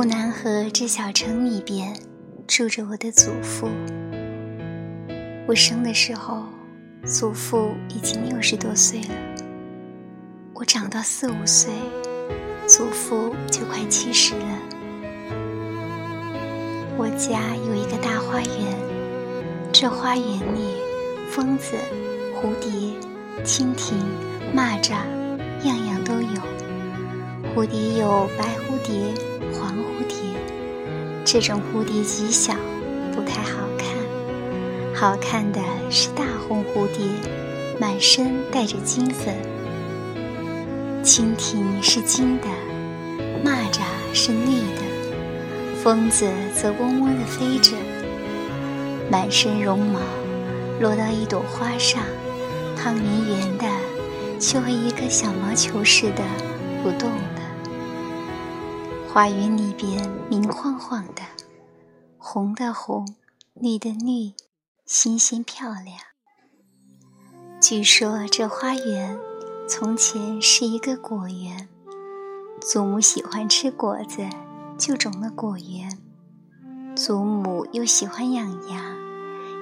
湖南河这小城里边，住着我的祖父。我生的时候，祖父已经六十多岁了。我长到四五岁，祖父就快七十了。我家有一个大花园，这花园里，蜂子、蝴蝶、蜻蜓、蚂蚱，样样都有。蝴蝶有白蝴蝶、黄蝴蝶，这种蝴蝶极小，不太好看。好看的是大红蝴蝶，满身带着金粉。蜻蜓是金的，蚂蚱是绿的，蜂子则嗡嗡地飞着，满身绒毛落到一朵花上，胖圆圆的，就和一个小毛球似的，不动了。花园里边明晃晃的，红的红，绿的绿，新鲜漂亮。据说这花园从前是一个果园，祖母喜欢吃果子，就种了果园。祖母又喜欢养羊，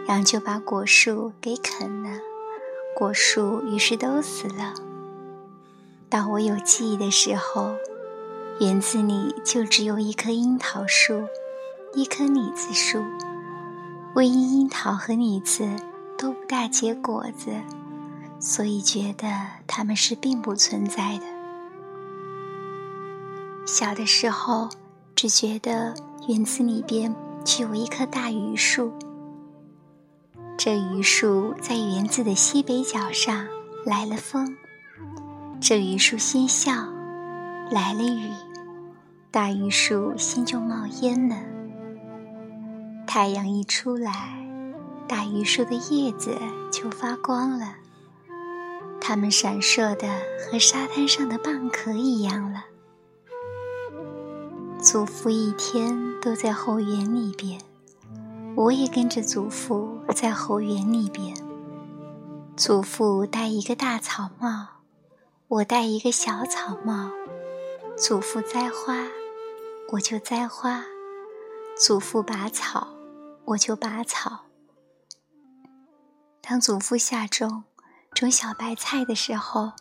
羊就把果树给啃了，果树于是都死了。到我有记忆的时候。园子里就只有一棵樱桃树，一棵李子树。唯一樱桃和李子都不大结果子，所以觉得它们是并不存在的。小的时候，只觉得园子里边只有一棵大榆树。这榆树在园子的西北角上，来了风，这榆树先笑，来了雨。大榆树心就冒烟了。太阳一出来，大榆树的叶子就发光了，它们闪烁的和沙滩上的蚌壳一样了。祖父一天都在后园里边，我也跟着祖父在后园里边。祖父戴一个大草帽，我戴一个小草帽。祖父栽花。我就栽花，祖父拔草，我就拔草。当祖父下种种小白菜的时候，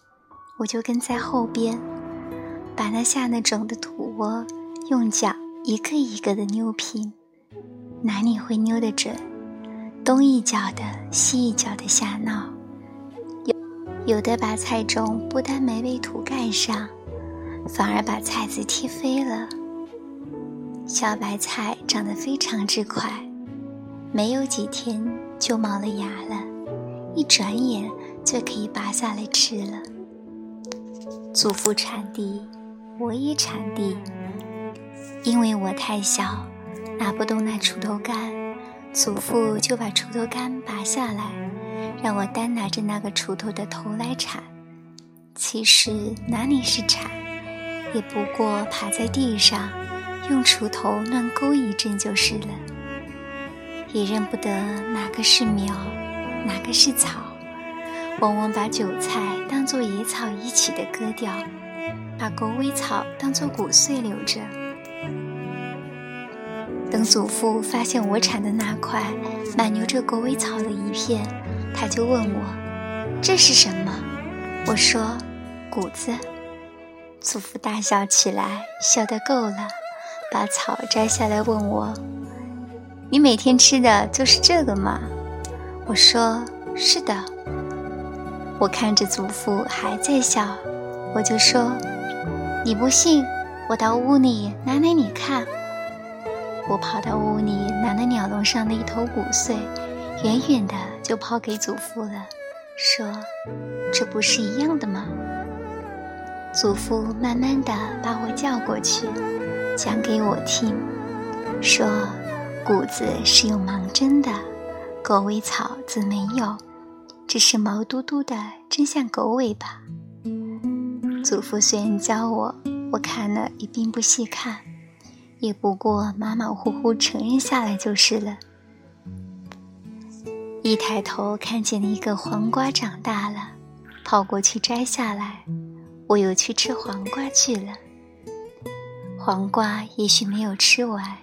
我就跟在后边，把那下那种的土窝用脚一个一个的扭平，哪里会扭得准，东一脚的西一脚的下闹，有有的把菜种不但没被土盖上，反而把菜籽踢飞了。小白菜长得非常之快，没有几天就冒了芽了，一转眼就可以拔下来吃了。祖父铲地，我也铲地，因为我太小，拿不动那锄头杆，祖父就把锄头杆拔下来，让我单拿着那个锄头的头来铲。其实哪里是铲，也不过爬在地上。用锄头乱勾一阵就是了，也认不得哪个是苗，哪个是草，往往把韭菜当做野草一起的割掉，把狗尾草当做骨碎留着。等祖父发现我铲的那块满留着狗尾草的一片，他就问我：“这是什么？”我说：“谷子。”祖父大笑起来，笑得够了。把草摘下来，问我：“你每天吃的就是这个吗？”我说：“是的。”我看着祖父还在笑，我就说：“你不信，我到屋里拿来你看。”我跑到屋里拿了鸟笼上的一头骨碎，远远的就抛给祖父了，说：“这不是一样的吗？”祖父慢慢的把我叫过去。讲给我听，说谷子是有芒针的，狗尾草则没有，只是毛嘟嘟的，真像狗尾巴。祖父虽然教我，我看了也并不细看，也不过马马虎虎承认下来就是了。一抬头看见了一个黄瓜长大了，跑过去摘下来，我又去吃黄瓜去了。黄瓜也许没有吃完，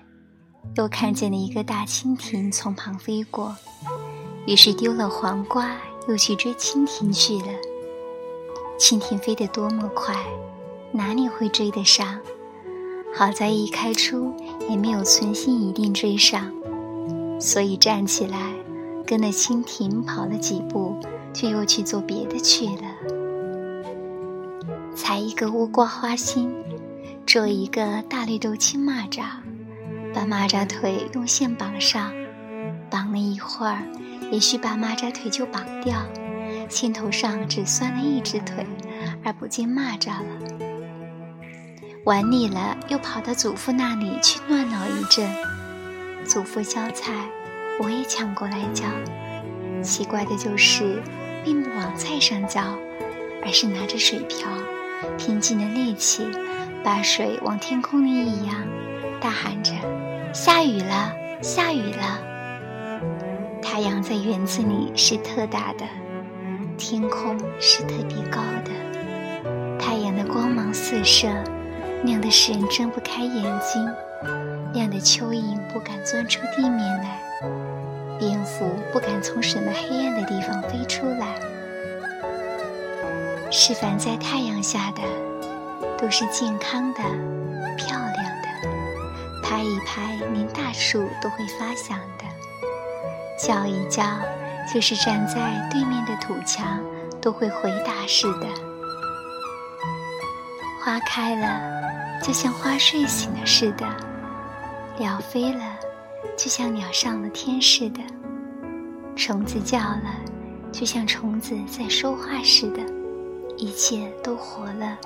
又看见了一个大蜻蜓从旁飞过，于是丢了黄瓜，又去追蜻蜓去了。蜻蜓飞得多么快，哪里会追得上？好在一开出也没有存心一定追上，所以站起来跟了蜻蜓跑了几步，却又去做别的去了。采一个乌瓜花心，捉一个大绿豆青蚂蚱，把蚂蚱腿用线绑上，绑了一会儿，也许把蚂蚱腿就绑掉，线头上只拴了一只腿，而不见蚂蚱了。玩腻了，又跑到祖父那里去乱闹一阵。祖父浇菜，我也抢过来浇。奇怪的就是，并不往菜上浇，而是拿着水瓢，拼尽了力气，把水往天空里一扬，大喊着：“下雨了，下雨了！”太阳在园子里是特大的，天空是特别高的，太阳的光芒四射。亮的使人睁不开眼睛，亮的蚯蚓不敢钻出地面来，蝙蝠不敢从什么黑暗的地方飞出来。是凡在太阳下的，都是健康的、漂亮的。拍一拍，连大树都会发响的；叫一叫，就是站在对面的土墙都会回答似的。花开了。就像花睡醒了似的，鸟飞了，就像鸟上了天似的；虫子叫了，就像虫子在说话似的。一切都活了，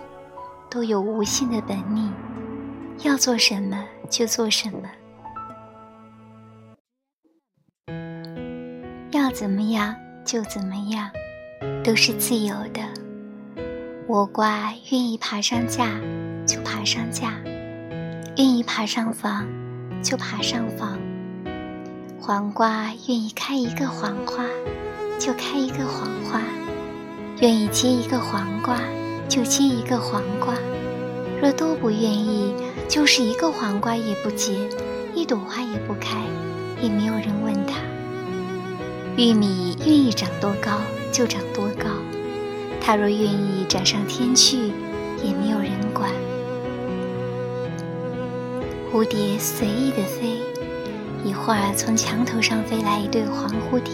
都有无限的本领，要做什么就做什么，要怎么样就怎么样，都是自由的。倭瓜愿意爬上架。就爬上架，愿意爬上房，就爬上房。黄瓜愿意开一个黄花，就开一个黄花；愿意结一个黄瓜，就结一个黄瓜。若都不愿意，就是一个黄瓜也不结，一朵花也不开，也没有人问他。玉米愿意长多高就长多高，它若愿意长上天去，也没有人管。蝴蝶随意的飞，一会儿从墙头上飞来一对黄蝴蝶，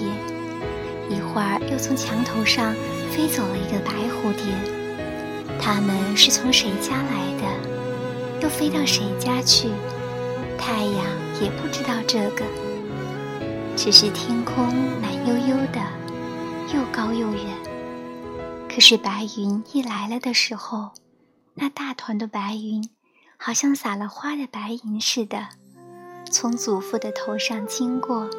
一会儿又从墙头上飞走了一个白蝴蝶。它们是从谁家来的，又飞到谁家去？太阳也不知道这个，只是天空蓝悠悠的，又高又远。可是白云一来了的时候，那大团的白云。好像撒了花的白银似的，从祖父的头上经过，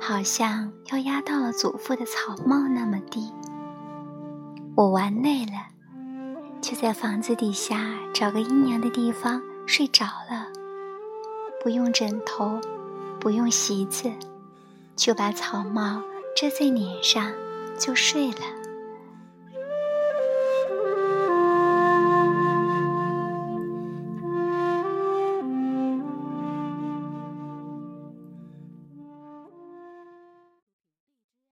好像要压到了祖父的草帽那么低。我玩累了，就在房子底下找个阴凉的地方睡着了，不用枕头，不用席子，就把草帽遮在脸上，就睡了。